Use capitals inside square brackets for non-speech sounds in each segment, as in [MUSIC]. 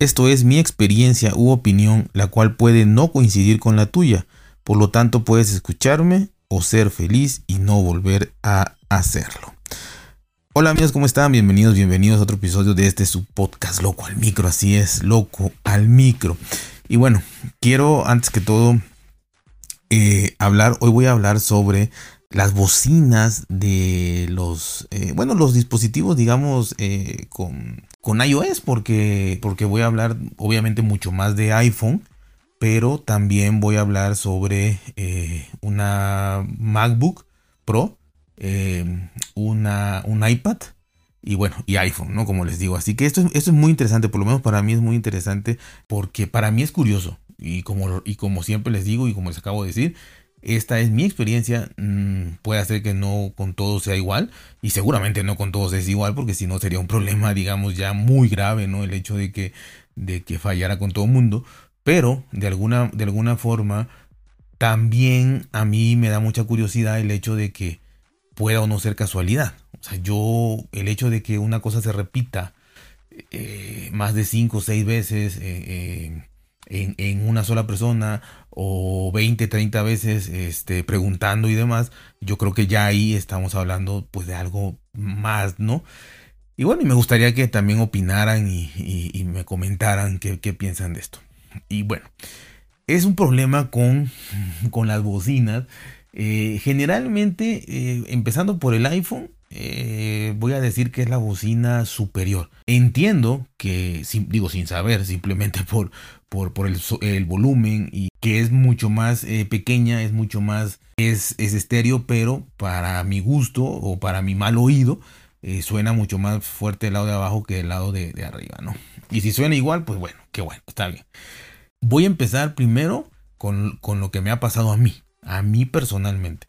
Esto es mi experiencia u opinión, la cual puede no coincidir con la tuya. Por lo tanto, puedes escucharme o ser feliz y no volver a hacerlo. Hola amigos, ¿cómo están? Bienvenidos, bienvenidos a otro episodio de este su podcast Loco al Micro. Así es, Loco al Micro. Y bueno, quiero antes que todo eh, hablar, hoy voy a hablar sobre las bocinas de los, eh, bueno, los dispositivos, digamos, eh, con, con iOS, porque, porque voy a hablar obviamente mucho más de iPhone, pero también voy a hablar sobre una MacBook Pro eh, una, un iPad y bueno, y iPhone, ¿no? Como les digo. Así que esto, esto es muy interesante, por lo menos para mí es muy interesante porque para mí es curioso. Y como, y como siempre les digo y como les acabo de decir, esta es mi experiencia. Mm, puede hacer que no con todos sea igual. Y seguramente no con todos es igual porque si no sería un problema, [LAUGHS] digamos, ya muy grave, ¿no? El hecho de que, de que fallara con todo el mundo. Pero de alguna, de alguna forma, también a mí me da mucha curiosidad el hecho de que pueda o no ser casualidad. O sea, yo, el hecho de que una cosa se repita eh, más de 5 o 6 veces eh, eh, en, una sola persona o 20, 30 veces este, preguntando y demás, yo creo que ya ahí estamos hablando pues de algo más, ¿no? Y bueno, y me gustaría que también opinaran y, me comentaran qué, piensan de esto. Y bueno, es un problema con, [LAUGHS] con las bocinas eh, generalmente, eh, empezando por el iPhone, eh, voy a decir que es la bocina superior. Entiendo que, digo sin saber, simplemente por, por, por el, volumen y que es mucho más pequeña, es mucho más, es, es, estéreo, pero para mi gusto o para mi mal oído, suena mucho más fuerte el lado de abajo que el lado de, de arriba, ¿no? Y si suena igual, pues bueno, qué bueno, está bien. Voy a empezar primero con, con lo que me ha pasado a mí a mí personalmente.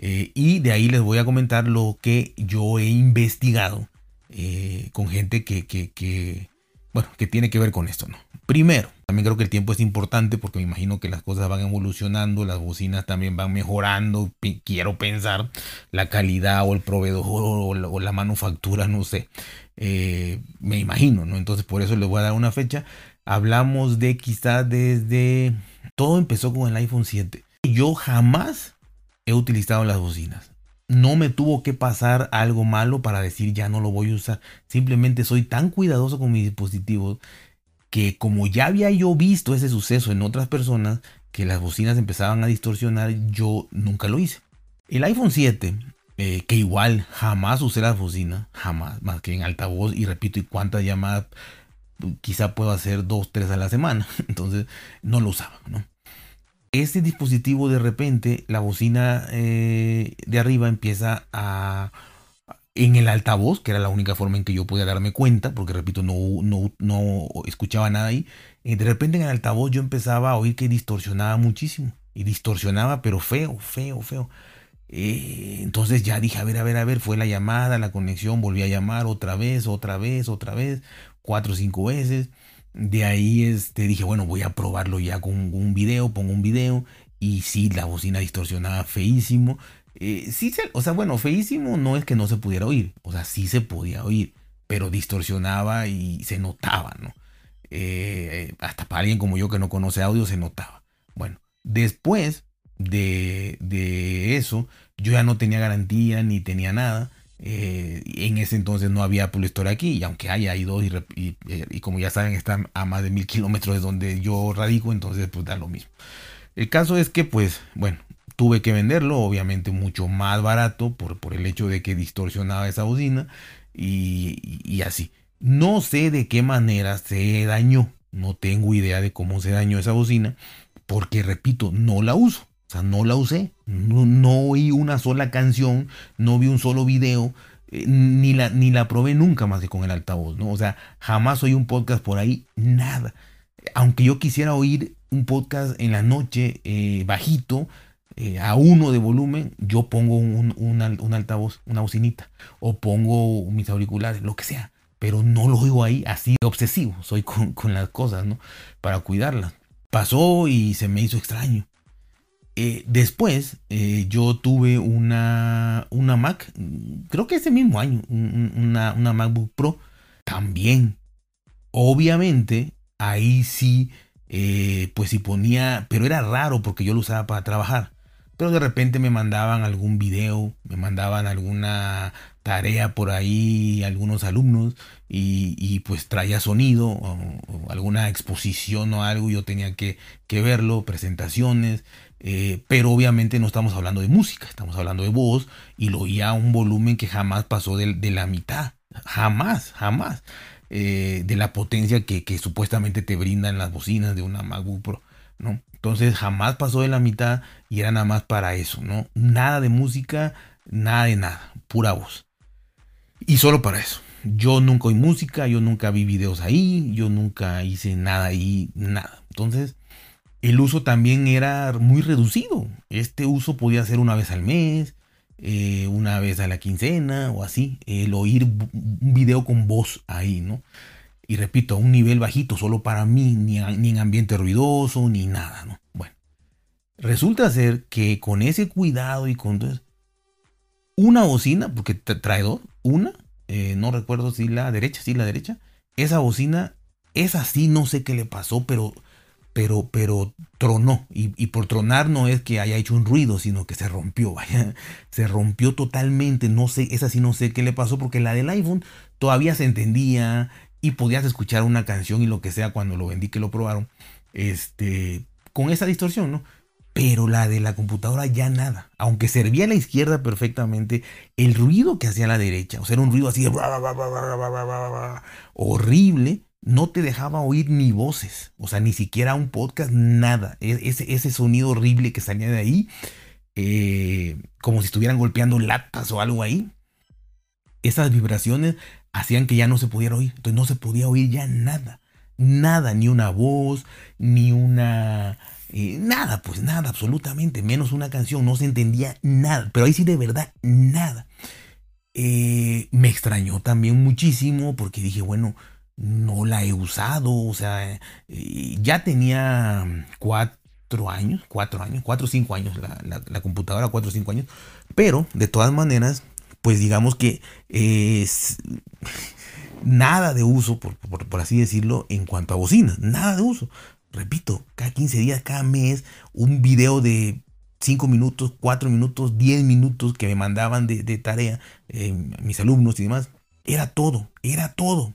Eh, y de ahí les voy a comentar lo que yo he investigado eh, con gente que, que, bueno, que tiene que ver con esto, ¿no? Primero, también creo que el tiempo es importante porque me imagino que las cosas van evolucionando, las bocinas también van mejorando, quiero pensar, la calidad o el proveedor o la, manufactura, no sé, eh, me imagino, ¿no? Entonces por eso les voy a dar una fecha. Hablamos de quizás desde, todo empezó con el iPhone 7 yo jamás he utilizado las bocinas. No me tuvo que pasar algo malo para decir ya no lo voy a usar. Simplemente soy tan cuidadoso con mis dispositivos que como ya había yo visto ese suceso en otras personas, que las bocinas empezaban a distorsionar, yo nunca lo hice. El iPhone 7, eh, que igual jamás usé las bocinas, jamás, más que en altavoz, y repito, y cuántas llamadas, quizá puedo hacer dos, tres a la semana, [LAUGHS] entonces no lo usaba, ¿no? Este dispositivo de repente, la bocina eh, de arriba empieza a... En el altavoz, que era la única forma en que yo podía darme cuenta, porque repito, no, no, no escuchaba nada ahí. Y de repente en el altavoz yo empezaba a oír que distorsionaba muchísimo. Y distorsionaba, pero feo, feo, feo. Eh, entonces ya dije, a ver, a ver, a ver, fue la llamada, la conexión, volví a llamar otra vez, otra vez, otra vez, cuatro o cinco veces. De ahí este, dije, bueno, voy a probarlo ya con un video, pongo un video. Y sí, la bocina distorsionaba feísimo. Eh, sí, se, o sea, bueno, feísimo no es que no se pudiera oír. O sea, sí se podía oír, pero distorsionaba y se notaba, ¿no? Eh, hasta para alguien como yo que no conoce audio se notaba. Bueno, después de, de eso, yo ya no tenía garantía ni tenía nada. Eh, en ese entonces no había Apple aquí, y aunque haya, hay dos, y, y, como ya saben, están a más de mil kilómetros de donde yo radico, entonces pues da lo mismo. El caso es que, pues, bueno, tuve que venderlo, obviamente mucho más barato por, por el hecho de que distorsionaba esa bocina y así. No sé de qué manera se dañó, no tengo idea de cómo se dañó esa bocina, porque repito, no la uso. O sea, no la usé. No, oí una sola canción, no vi un solo video, eh, ni, la, ni la probé nunca más que con el altavoz, ¿no? O sea, jamás oí un podcast por ahí, nada. Aunque yo quisiera oír un podcast en la noche eh, bajito, eh, a uno de volumen, yo pongo un, altavoz, una bocinita, o pongo mis auriculares, lo que sea. Pero no lo oigo ahí así obsesivo, soy con, con las cosas, ¿no? Para cuidarlas. Pasó y se me hizo extraño. Eh, después eh, yo tuve una, una Mac, creo que ese mismo año, una, una MacBook Pro también. Obviamente ahí sí, eh, pues si ponía, pero era raro porque yo lo usaba para trabajar. Pero de repente me mandaban algún video, me mandaban alguna tarea por ahí, algunos alumnos, y, pues traía sonido o, alguna exposición o algo, yo tenía que, verlo, presentaciones, eh, pero obviamente no estamos hablando de música, estamos hablando de voz, y lo oía a un volumen que jamás pasó de, la mitad, jamás, jamás, eh, de la potencia que, que supuestamente te brindan las bocinas de una MacBook Pro. ¿no? Entonces jamás pasó de la mitad y era nada más para eso, ¿no? Nada de música, nada de nada, pura voz. Y solo para eso. Yo nunca oí música, yo nunca vi videos ahí, yo nunca hice nada ahí, nada. Entonces, el uso también era muy reducido. Este uso podía ser una vez al mes, eh, una vez a la quincena o así. El oír un video con voz ahí, ¿no? Y repito, a un nivel bajito, solo para mí, ni, en ambiente ruidoso, ni nada, ¿no? Bueno, resulta ser que con ese cuidado y con una bocina, porque trae dos, una, eh, no recuerdo si la derecha, si la derecha, esa bocina, esa sí, no sé qué le pasó, pero, pero, pero tronó. Y, y, por tronar no es que haya hecho un ruido, sino que se rompió, se rompió totalmente, no sé, esa sí no sé qué le pasó, porque la del iPhone todavía se entendía, y podías escuchar una canción y lo que sea cuando lo vendí que lo probaron, este, con esa distorsión, ¿no? Pero la de la computadora ya nada. Aunque servía a la izquierda perfectamente, el ruido que hacía a la derecha, o sea, era un ruido así de horrible, no te dejaba oír ni voces, o sea, ni siquiera un podcast, nada. Ese, ese sonido horrible que salía de ahí, eh, como si estuvieran golpeando latas o algo ahí. Esas vibraciones hacían que ya no se pudiera oír. Entonces no se podía oír ya nada. Nada, ni una voz, ni una... Eh, nada, pues nada, absolutamente. Menos una canción. No se entendía nada. Pero ahí sí de verdad, nada. Eh, me extrañó también muchísimo porque dije, bueno, no la he usado. O sea, eh, ya tenía cuatro años, cuatro años, cuatro o cinco años la, la computadora, cuatro o cinco años. Pero de todas maneras, pues digamos que es nada de uso, por, así decirlo, en cuanto a bocinas, nada de uso. Repito, cada 15 días, cada mes, un video de 5 minutos, 4 minutos, 10 minutos que me mandaban de, tarea eh, mis alumnos y demás. Era todo, era todo.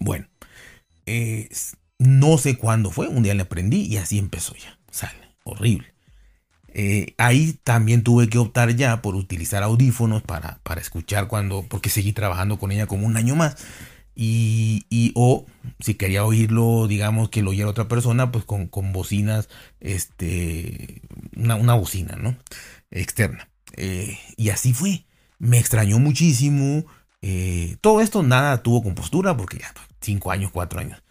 Bueno, no sé cuándo fue, un día le aprendí y así empezó ya. Sale, horrible. Eh, ahí también tuve que optar ya por utilizar audífonos para, para, escuchar cuando, porque seguí trabajando con ella como un año más. Y, y o si quería oírlo, digamos que lo oyera otra persona, pues con, con bocinas, este, una, una, bocina, ¿no? Externa. Eh, y así fue. Me extrañó muchísimo. Eh, todo esto nada tuvo compostura porque ya, pues, cinco años, cuatro años.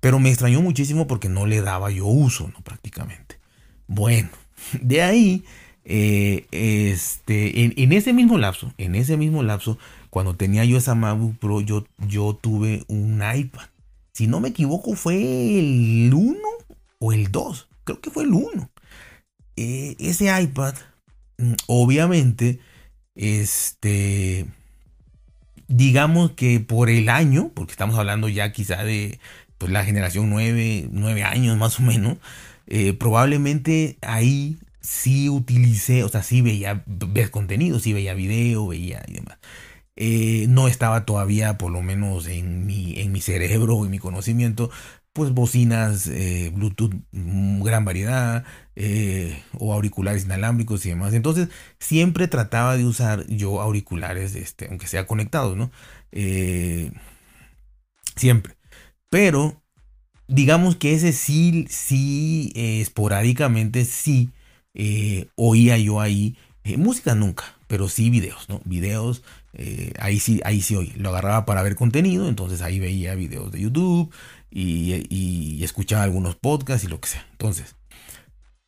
Pero me extrañó muchísimo porque no le daba yo uso, ¿no? Prácticamente. Bueno, [LAUGHS] de ahí, eh, este, en, ese mismo lapso, en ese mismo lapso, cuando tenía yo esa MacBook Pro, yo, yo tuve un iPad. Si no me equivoco, fue el 1 o el 2. Creo que fue el 1. Eh, ese iPad, mm, obviamente, este, digamos que por el año, porque estamos hablando ya quizá de pues, la generación 9, 9 años más o menos, eh, probablemente ahí sí utilicé, o sea, sí veía ves contenido, sí veía video, veía y demás. Eh, no estaba todavía, por lo menos en mi, en mi cerebro, en mi conocimiento, pues bocinas eh, Bluetooth, mm, gran variedad, o auriculares inalámbricos y demás. Entonces, siempre trataba de usar yo auriculares, este, aunque sea conectados, ¿no? siempre. Pero digamos que ese sí, sí, eh, esporádicamente sí eh, oía yo ahí, eh, música nunca, pero sí videos, ¿no? Videos, ahí sí, ahí sí oí. Lo agarraba para ver contenido, entonces ahí veía videos de YouTube y, escuchaba algunos podcasts y lo que sea. Entonces,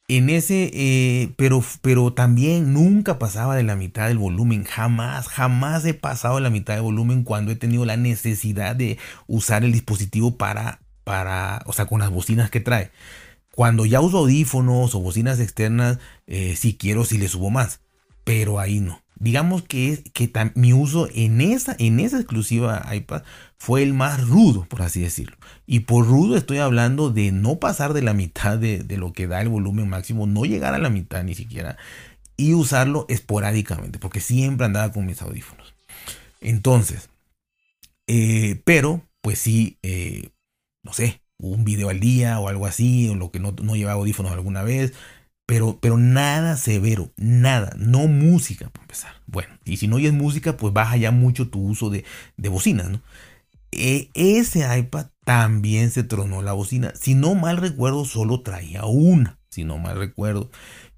en ese, pero, pero también nunca pasaba de la mitad del volumen, jamás, jamás he pasado de la mitad del volumen cuando he tenido la necesidad de usar el dispositivo para para, o sea, con las bocinas que trae. Cuando ya uso audífonos o bocinas externas, eh, si quiero, si le subo más. pero ahí no. Digamos que, que mi uso en esa, en esa exclusiva iPad fue el más rudo, por así decirlo. Y por rudo estoy hablando de no pasar de la mitad de, lo que da el volumen máximo, no llegar a la mitad ni siquiera, y usarlo esporádicamente, porque siempre andaba con mis audífonos. Entonces, eh, pero, pues sí, eh, no sé, un video al día o algo así, o lo que no, no llevaba audífonos alguna vez, pero, pero nada severo, nada, no música para empezar. Bueno, y si no oyes música, pues baja ya mucho tu uso de, de bocinas, ¿no? E, ese iPad también se tronó la bocina. Si no mal recuerdo, solo traía una, si no mal recuerdo.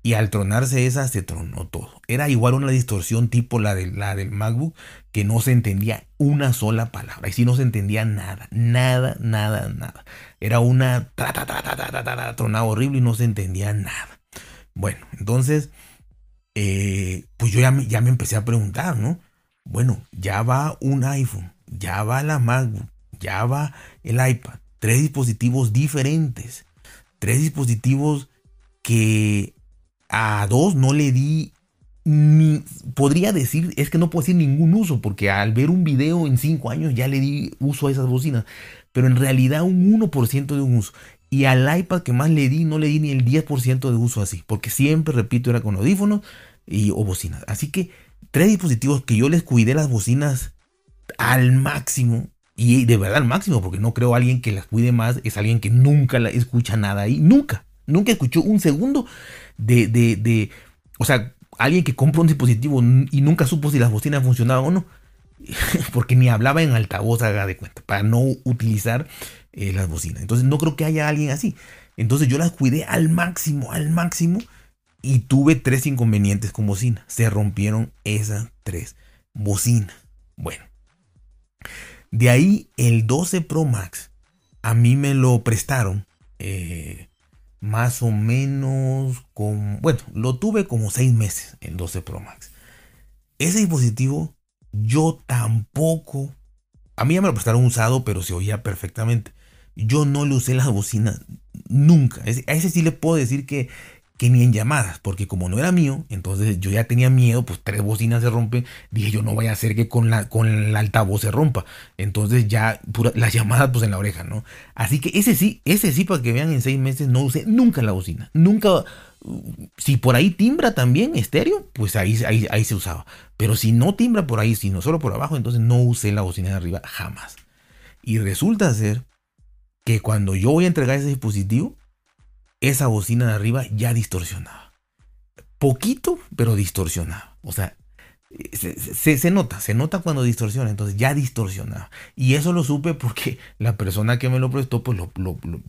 Y al tronarse esa, se tronó todo. Era igual una distorsión tipo la, de, la del MacBook, que no se entendía una sola palabra. Y si no se entendía nada, nada, nada, nada. Era una tronada horrible y no se entendía nada. Bueno, entonces, eh, pues yo ya me, ya me empecé a preguntar, ¿no? Bueno, ya va un iPhone, ya va la MacBook, ya va el iPad. Tres dispositivos diferentes. Tres dispositivos que a dos no le di ni, podría decir, es que no puedo decir ningún uso, porque al ver un video en cinco años ya le di uso a esas bocinas, pero en realidad un 1% de un uso. Y al iPad que más le di, no le di ni el 10% de uso así. Porque siempre, repito, era con audífonos y, o bocinas. Así que tres dispositivos que yo les cuidé las bocinas al máximo. Y de verdad al máximo, porque no creo alguien que las cuide más. Es alguien que nunca escucha nada ahí. Nunca. Nunca escuchó un segundo de, de, de o sea, alguien que compra un dispositivo y nunca supo si las bocinas funcionaban o no. [LAUGHS] porque ni hablaba en altavoz, haga de cuenta, para no utilizar eh, las bocinas. Entonces no creo que haya alguien así. Entonces yo las cuidé al máximo, al máximo. Y tuve tres inconvenientes con bocina. Se rompieron esas tres bocinas. Bueno. De ahí el 12 Pro Max. A mí me lo prestaron. Eh, más o menos con... Bueno, lo tuve como seis meses. El 12 Pro Max. Ese dispositivo yo tampoco... A mí ya me lo prestaron usado, pero se oía perfectamente. Yo no le usé las bocinas nunca. A ese sí le puedo decir que, que ni en llamadas, porque como no era mío, entonces yo ya tenía miedo, pues tres bocinas se rompen, dije yo no voy a hacer que con la, con el altavoz se rompa, entonces ya las llamadas pues en la oreja, ¿no? Así que ese sí, ese sí para que vean en seis meses no usé nunca la bocina, nunca, si por ahí timbra también estéreo, pues ahí, ahí, ahí se usaba, pero si no timbra por ahí, sino solo por abajo, entonces no usé la bocina de arriba jamás. Y resulta ser que cuando yo voy a entregar ese dispositivo, esa bocina de arriba ya distorsionaba. Poquito, pero distorsionaba. O sea, se, nota, se nota cuando distorsiona, entonces ya distorsionaba. Y eso lo supe porque [LAUGHS] la persona que me lo prestó, pues lo,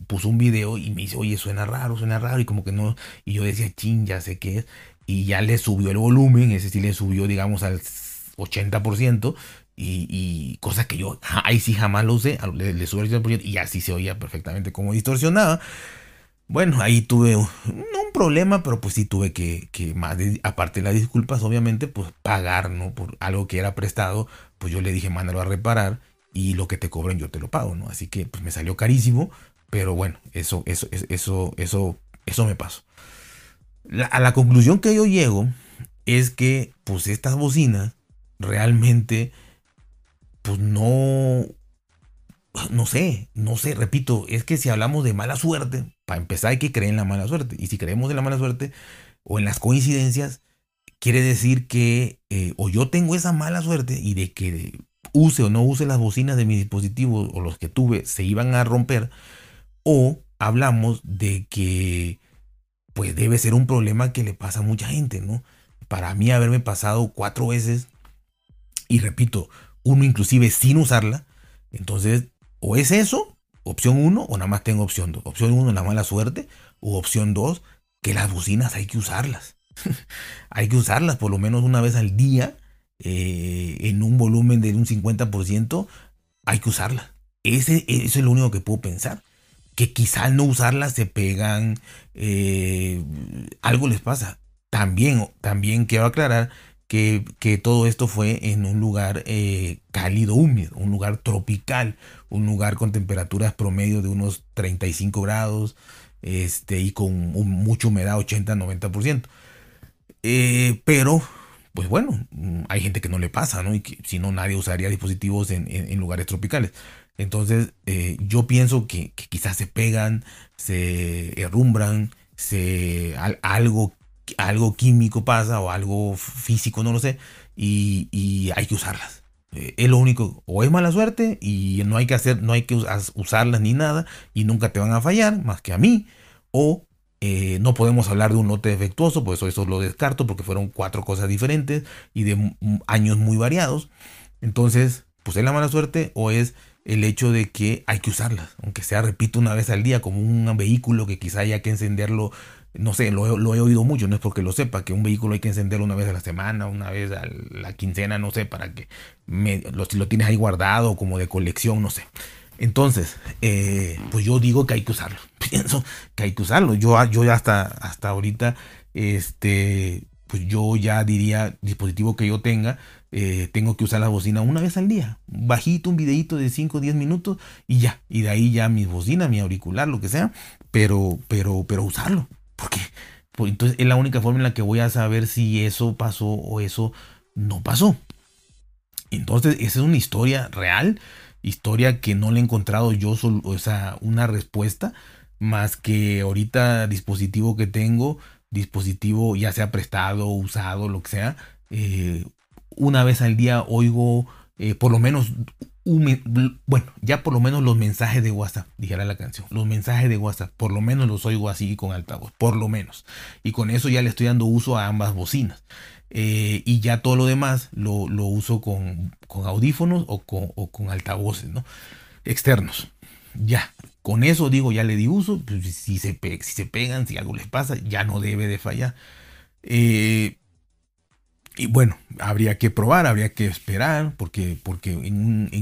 puso un video y me dice, oye, suena raro, suena raro, y como que no, y yo decía, chin, ya sé qué es, y ya le subió el volumen, ese sí le subió, digamos, al 80%, y, cosas que yo ahí sí jamás lo usé, le, le sube el 80% y así se oía perfectamente como distorsionaba. Bueno, ahí tuve no problema, pero pues sí tuve que, que más aparte de las disculpas, obviamente, pues pagar, ¿no? Por algo que era prestado, pues yo le dije, mándalo a reparar y lo que te cobren yo te lo pago, ¿no? Así que pues me salió carísimo, pero bueno, eso, eso, eso, eso, eso me pasó. a la conclusión que yo llego es que pues estas bocinas realmente pues no no sé, no sé, repito, es que si hablamos de mala suerte, para empezar hay que creer en la mala suerte. Y si creemos en la mala suerte o en las coincidencias, quiere decir que eh, o yo tengo esa mala suerte y de que use o no use las bocinas de mi dispositivo o los que tuve se iban a romper, o hablamos de que pues debe ser un problema que le pasa a mucha gente, ¿no? Para mí haberme pasado cuatro veces, y repito, uno inclusive sin usarla, entonces o es eso, opción 1, o nada más tengo opción 2. Opción 1, la mala suerte, o opción 2, que las bocinas hay que usarlas. [LAUGHS] hay que usarlas por lo menos una vez al día, eh, en un volumen de un 50%, hay que usarlas. Ese, eso es lo único que puedo pensar. Que quizá no usarlas se pegan, eh, algo les pasa. También, también quiero aclarar que, todo esto fue en un lugar eh, cálido, húmedo, un lugar tropical, un lugar con temperaturas promedio de unos 35 grados este, y con mucha humedad, 80-90%. Eh, pero pues bueno, hay gente que no le pasa, ¿no? Y que si no, nadie usaría dispositivos en, lugares tropicales. Entonces, eh, yo pienso que, quizás se pegan, se herrumbran, se, algo, algo químico pasa o algo físico, no lo sé, y, hay que usarlas. Eh, es lo único, o es mala suerte y no hay que hacer, no hay que usarlas ni nada y nunca te van a fallar, más que a mí, o eh, no podemos hablar de un lote defectuoso, pues eso, lo descarto porque fueron cuatro cosas diferentes y de años muy variados. Entonces, pues es la mala suerte o es el hecho de que hay que usarlas, aunque sea, repito, una vez al día, como un vehículo que quizá haya que encenderlo, no sé, lo, he oído mucho, no es porque lo sepa, que un vehículo hay que encenderlo una vez a la semana, una vez a la quincena, no sé, para que lo, si lo tienes ahí guardado como de colección, no sé. Entonces, eh, pues yo digo que hay que usarlo. [LAUGHS] Pienso que hay que usarlo. Yo, yo ya hasta, hasta ahorita, este, pues yo ya diría, dispositivo que yo tenga, eh, tengo que usar la bocina una vez al día. Bajito, un videito de 5 o 10 minutos y ya. Y de ahí ya mi bocina, mi auricular, lo que sea. Pero, pero, pero usarlo. Porque pues entonces es la única forma en la que voy a saber si eso pasó o eso no pasó. Entonces, esa es una historia real historia que no le he encontrado yo o sea, una respuesta más que ahorita dispositivo que tengo, dispositivo ya sea prestado, usado, lo que sea, eh, una vez al día oigo eh, por lo menos bueno, ya por lo menos los mensajes de WhatsApp, dijera la canción, los mensajes de WhatsApp, por lo menos los oigo así con altavoz, por lo menos. Y con eso ya le estoy dando uso a ambas bocinas. Eh, y ya todo lo demás lo, uso con, audífonos o con, altavoces ¿no? externos. Ya, con eso digo, ya le di uso. Pues, si, se si se pegan, si algo les pasa, ya no debe de fallar. Eh, y bueno, habría que probar, habría que esperar, porque, porque en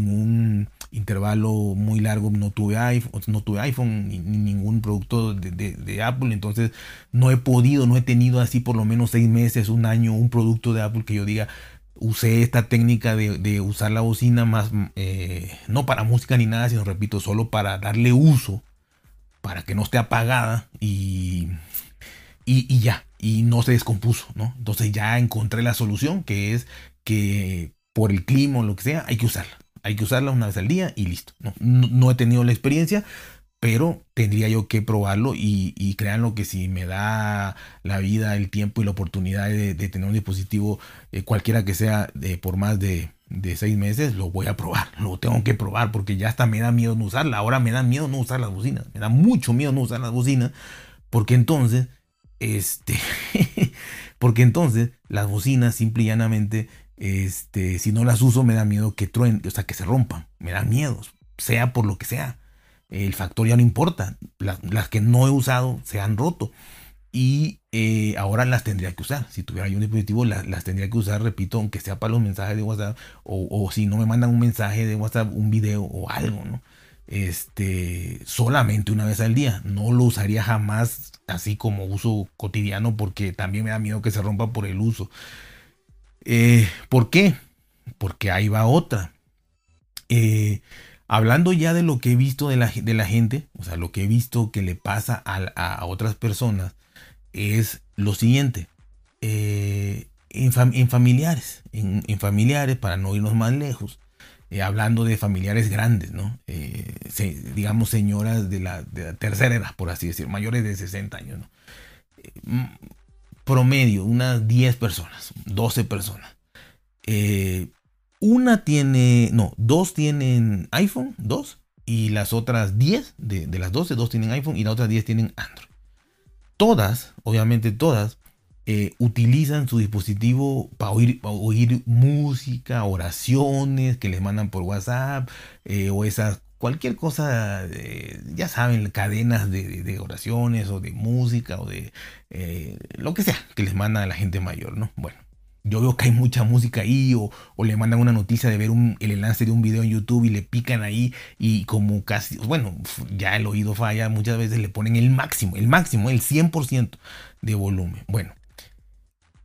un intervalo muy largo no tuve iPhone, no tuve iPhone ni, ningún producto de, Apple, entonces no he podido, no he tenido así por lo menos seis meses, un año, un producto de Apple que yo diga, usé esta técnica de, usar la bocina más, eh, no para música ni nada, sino repito, solo para darle uso, para que no esté apagada y, y, y ya, y no se descompuso, ¿no? Entonces ya encontré la solución, que es que por el clima o lo que sea, hay que usarla. Hay que usarla una vez al día y listo. No, he tenido la experiencia, pero tendría yo que probarlo y, y créanlo que si me da la vida, el tiempo y la oportunidad de, tener un dispositivo, eh, cualquiera que sea, de, por más de, seis meses, lo voy a probar. Lo tengo que probar porque ya hasta me da miedo no usarla. Ahora me da miedo no usar las bocinas. Me da mucho miedo no usar las bocinas porque entonces, este, [LAUGHS] porque entonces las bocinas simple y llanamente este, si no las uso me da miedo que truen, o sea, que se rompan. Me da miedo, sea por lo que sea. El factor ya no importa. Las, que no he usado se han roto. Y eh, ahora las tendría que usar. Si tuviera yo un dispositivo, las, tendría que usar, repito, aunque sea para los mensajes de WhatsApp. O, si no me mandan un mensaje de WhatsApp, un video o algo, ¿no? Este, solamente una vez al día. No lo usaría jamás así como uso cotidiano porque también me da miedo que se rompa por el uso. Eh, ¿Por qué? Porque ahí va otra. Eh, hablando ya de lo que he visto de la, de la, gente, o sea, lo que he visto que le pasa a, otras personas, es lo siguiente. Eh, en, familiares, en, familiares, para no irnos más lejos, hablando de familiares grandes, ¿no? digamos señoras de la, de tercera edad, por así decir, mayores de 60 años, ¿no? promedio, unas 10 personas, 12 personas. Eh, una tiene, no, dos tienen iPhone, dos, y las otras 10, de, las 12, dos tienen iPhone y las otras 10 tienen Android. Todas, obviamente todas, eh, utilizan su dispositivo para oír, música, oraciones que les mandan por WhatsApp eh, o esas cualquier cosa, ya saben, cadenas de, oraciones o de música o de eh, lo que sea que les manda a la gente mayor, ¿no? Bueno, yo veo que hay mucha música ahí o, le mandan una noticia de ver el enlace de un video en YouTube y le pican ahí y como casi, bueno, ya el oído falla, muchas veces le ponen el máximo, el máximo, el 100% de volumen. Bueno,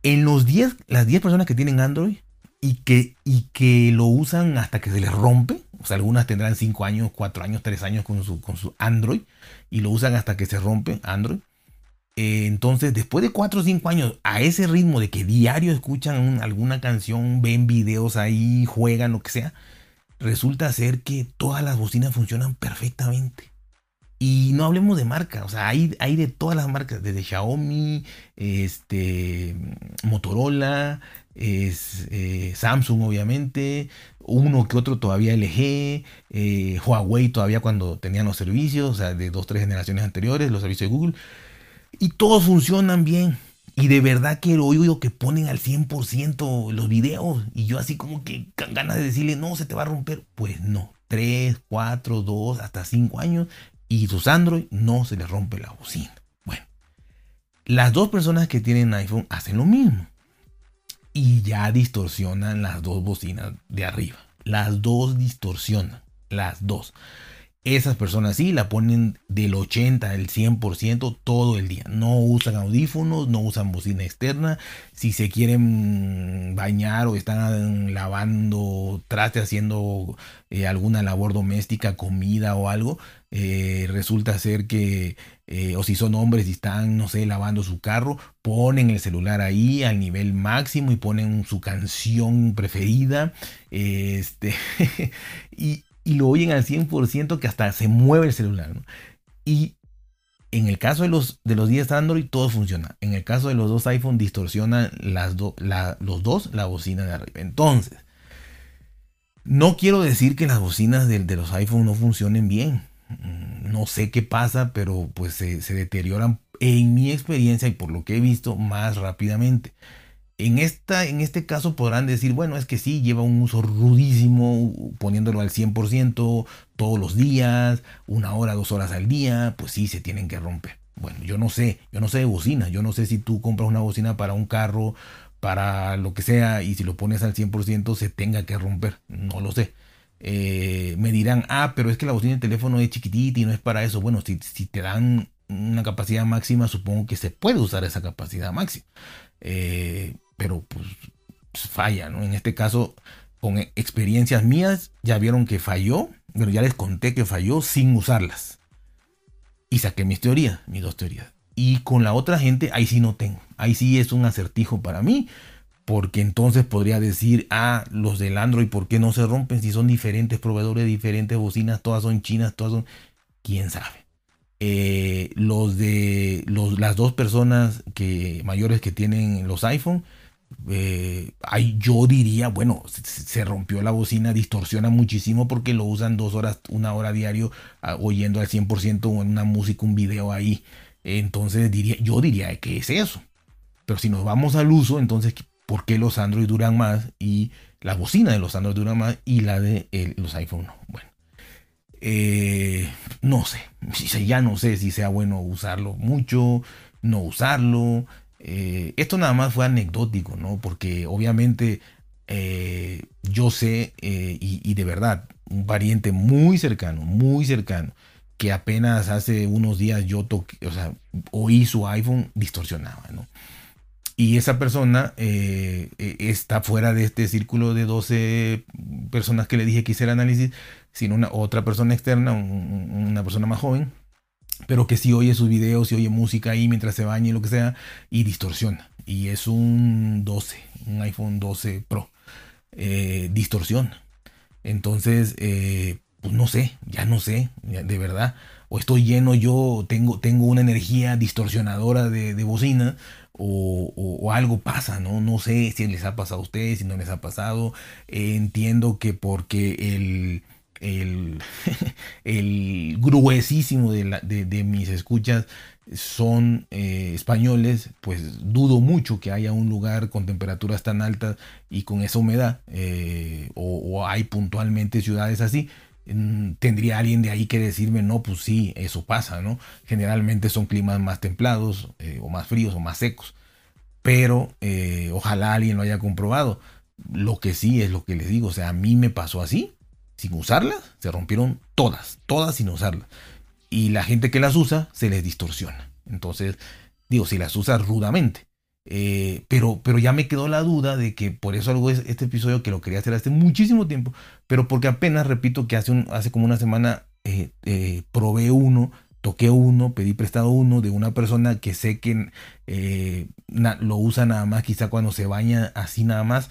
en los 10, las 10 personas que tienen Android y que, y que lo usan hasta que se les rompe, o sea, algunas tendrán 5 años, 4 años, 3 años con su, con su Android y lo usan hasta que se rompe Android. Eh, entonces, después de 4 o 5 años, a ese ritmo de que diario escuchan alguna canción, ven videos ahí, juegan, lo que sea, resulta ser que todas las bocinas funcionan perfectamente. Y no hablemos de marca, o sea, hay, hay de todas las marcas, desde Xiaomi, este, Motorola, eh, Samsung obviamente, uno que otro todavía LG, eh, Huawei todavía cuando tenían los servicios, o sea, de dos, tres generaciones anteriores, los servicios de Google, y todos funcionan bien. Y de verdad que oído que ponen al 100% los videos. Y yo así como que ganas de decirle, no, se te va a romper. Pues no, 3, 4, 2, hasta 5 años y sus Android no se les rompe la bocina. Bueno, las dos personas que tienen iPhone hacen lo mismo y ya distorsionan las dos bocinas de arriba. Las dos distorsionan, las dos esas personas sí la ponen del 80 al 100% todo el día. No usan audífonos, no usan bocina externa. Si se quieren bañar o están lavando, trate haciendo eh, alguna labor doméstica, comida o algo, eh, resulta ser que, eh, o si son hombres y están, no sé, lavando su carro, ponen el celular ahí al nivel máximo y ponen su canción preferida. Este, [LAUGHS] y, y lo oyen al 100% que hasta se mueve el celular. Y en el caso de los, de los 10 Android todo funciona. En el caso de los dos iPhone distorsionan las los dos la bocina de arriba. Entonces, no quiero decir que las bocinas de, de los iPhone no funcionen bien. Mm, no sé qué pasa, pero pues se, se deterioran en mi experiencia y por lo que he visto más rápidamente. En, esta, en este caso podrán decir, bueno, es que sí, lleva un uso rudísimo, poniéndolo al 100% todos los días, una hora, dos horas al día, pues sí, se tienen que romper. Bueno, yo no sé, yo no sé de bocina, yo no sé si tú compras una bocina para un carro, para lo que sea, y si lo pones al 100% se tenga que romper, no lo sé. Eh, me dirán, ah, pero es que la bocina de teléfono es chiquitita y no es para eso. Bueno, si, si te dan una capacidad máxima, supongo que se puede usar esa capacidad máxima. Eh, pero pues falla, ¿no? En este caso, con experiencias mías, ya vieron que falló, pero ya les conté que falló sin usarlas. Y saqué mis teorías, mis dos teorías. Y con la otra gente, ahí sí no tengo. Ahí sí es un acertijo para mí, porque entonces podría decir, ah, los del Android, ¿por qué no se rompen si son diferentes proveedores, diferentes bocinas, todas son chinas, todas son... ¿Quién sabe? Eh, los de los, las dos personas que mayores que tienen los iPhone, eh, yo diría, bueno, se, rompió la bocina, distorsiona muchísimo porque lo usan dos horas, una hora diario, ah, oyendo al 100% una música, un video ahí. Entonces diría, yo diría que es eso. Pero si nos vamos al uso, entonces, ¿por qué los Android duran más y la bocina de los Android duran más y la de los iPhone no? Bueno, eh, no sé, ya no sé si sea bueno usarlo mucho, no usarlo. Eh, esto nada más fue anecdótico, ¿no? Porque obviamente eh, yo sé, y, de verdad, un pariente muy cercano, muy cercano, que apenas hace unos días yo toqué, o sea, oí su iPhone, distorsionaba, ¿no? Y esa persona está fuera de este círculo de 12 personas que le dije que hiciera análisis, sino una otra persona externa, una persona más joven, pero que si oye sus videos, si oye música ahí mientras se baña y lo que sea, y distorsiona. Y es un 12, un iPhone 12 Pro. Eh, distorsiona. Entonces, eh, pues no sé, ya no sé, de verdad. O estoy lleno yo, tengo, tengo una energía distorsionadora de, bocina, o, algo pasa, ¿no? No sé si les ha pasado a ustedes, si no les ha pasado. entiendo que porque el el, [LAUGHS] el gruesísimo de, mis escuchas son eh, españoles, pues dudo mucho que haya un lugar con temperaturas tan altas y con esa humedad, eh, o, hay puntualmente ciudades así. Tendría alguien de ahí que decirme, no, pues sí, eso pasa, ¿no? Generalmente son climas más templados, eh, o más fríos, o más secos. Pero ojalá alguien lo haya comprobado. Lo que sí es lo que les digo, o sea, a mí me pasó así sin usarlas, se rompieron todas, todas sin usarlas. Y la gente que las usa se les distorsiona. Entonces, digo, si las usa rudamente. Eh, pero, pero ya me quedó la duda de que por eso algo es este episodio que lo quería hacer hace muchísimo tiempo, pero porque apenas repito que hace, hace como una semana eh, eh, probé uno toqué uno, pedí prestado uno de una persona que sé que lo usa nada más, quizá cuando se baña así nada más,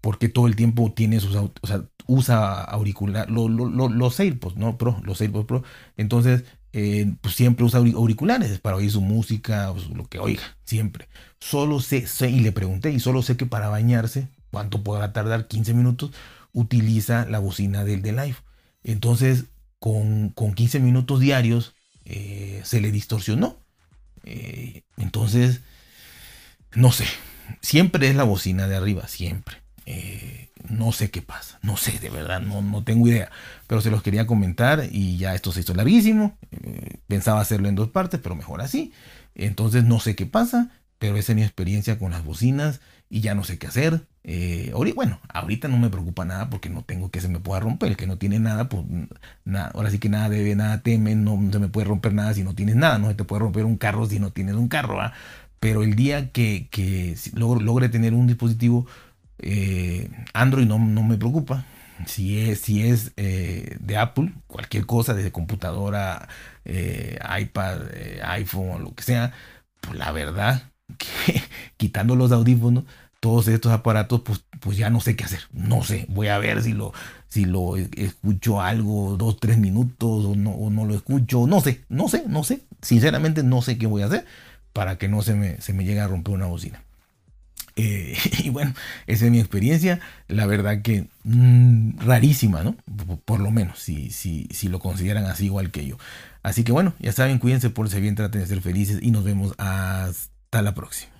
porque todo el tiempo tiene sus, o sea, usa auricular, los AirPods, ¿no? Pro, los AirPods Pro. Entonces, eh, pues siempre usa auriculares para oír su música, pues, lo que oiga, siempre. Solo sé, y le pregunté, y solo sé que para bañarse, ¿cuánto podrá tardar? 15 minutos, utiliza la bocina del, del iPhone. Entonces, con, con 15 minutos diarios, eh, se le distorsionó. Eh, entonces, no sé, siempre es la bocina de arriba, siempre. Eh, no sé qué pasa, no sé, de verdad, no, no tengo idea. Pero se los quería comentar y ya esto se hizo larguísimo. pensaba hacerlo en dos partes, pero mejor así. Entonces no sé qué pasa, pero esa es mi experiencia con las bocinas y ya no sé qué hacer. Eh, bueno, ahorita no me preocupa nada porque no tengo que se me pueda romper. El que no tiene nada, pues nada, ahora sí que nada debe, nada teme, no se me puede romper nada si no tienes nada, no se te puede romper un carro si no tienes un carro. Pero el día que, que logre, tener un dispositivo eh, Android no, me preocupa. Si es, si es eh, de Apple, cualquier cosa, desde computadora, iPad, iPhone lo que sea, pues la verdad que [LAUGHS] quitando los audífonos, todos estos aparatos, pues, pues ya no sé qué hacer. No sé, voy a ver si lo, si lo escucho algo dos, tres minutos o no, no lo escucho. No sé, no sé, no sé. Sinceramente no sé qué voy a hacer para que no se me, se me llegue a romper una bocina. Eh, [LAUGHS] y bueno, esa es mi experiencia. La verdad que mm, rarísima, ¿no? Por, lo menos, si, si, si lo consideran así igual que yo. Así que bueno, ya saben, cuídense, por si bien, traten de ser felices y nos vemos hasta la próxima.